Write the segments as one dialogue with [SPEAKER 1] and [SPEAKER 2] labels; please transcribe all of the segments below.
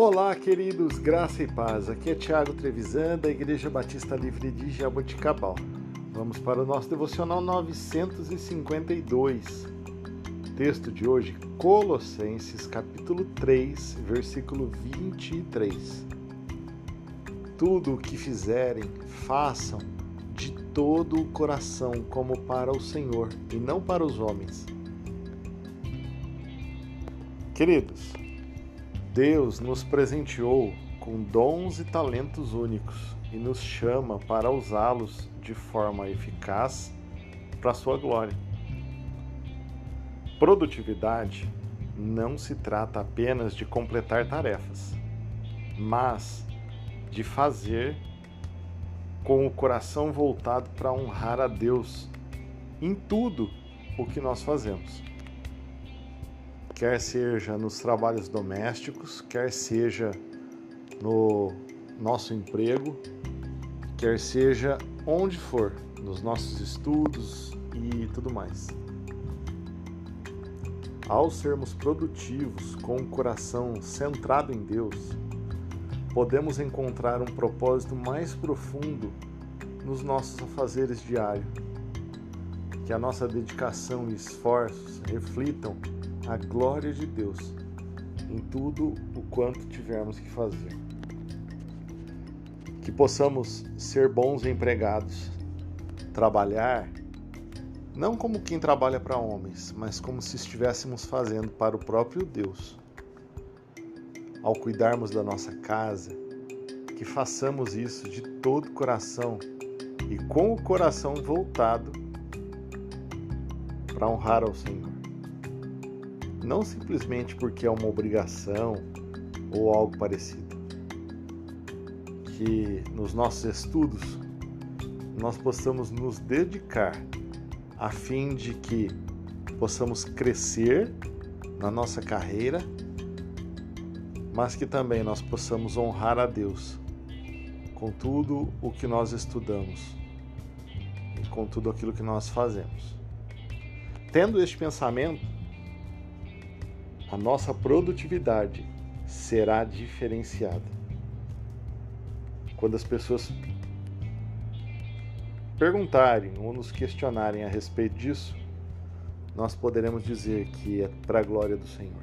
[SPEAKER 1] Olá, queridos, graça e paz. Aqui é Tiago Trevisan, da Igreja Batista Livre de Jaboticabal. Vamos para o nosso devocional 952. Texto de hoje, Colossenses, capítulo 3, versículo 23. Tudo o que fizerem, façam de todo o coração, como para o Senhor e não para os homens. Queridos, Deus nos presenteou com dons e talentos únicos e nos chama para usá-los de forma eficaz para sua glória. Produtividade não se trata apenas de completar tarefas, mas de fazer com o coração voltado para honrar a Deus em tudo o que nós fazemos quer seja nos trabalhos domésticos, quer seja no nosso emprego, quer seja onde for, nos nossos estudos e tudo mais. Ao sermos produtivos com o coração centrado em Deus, podemos encontrar um propósito mais profundo nos nossos afazeres diários. Que a nossa dedicação e esforços reflitam a glória de Deus em tudo o quanto tivermos que fazer. Que possamos ser bons empregados, trabalhar não como quem trabalha para homens, mas como se estivéssemos fazendo para o próprio Deus. Ao cuidarmos da nossa casa, que façamos isso de todo o coração e com o coração voltado para honrar ao Senhor não simplesmente porque é uma obrigação ou algo parecido. Que nos nossos estudos nós possamos nos dedicar a fim de que possamos crescer na nossa carreira, mas que também nós possamos honrar a Deus com tudo o que nós estudamos e com tudo aquilo que nós fazemos. Tendo este pensamento, a nossa produtividade será diferenciada. Quando as pessoas perguntarem ou nos questionarem a respeito disso, nós poderemos dizer que é para a glória do Senhor.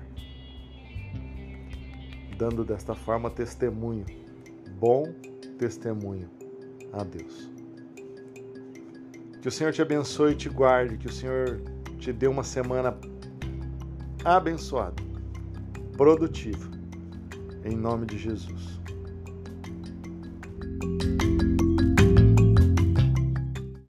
[SPEAKER 1] Dando desta forma testemunho, bom testemunho a Deus. Que o Senhor te abençoe e te guarde, que o Senhor te dê uma semana abençoado, produtivo, em nome de Jesus.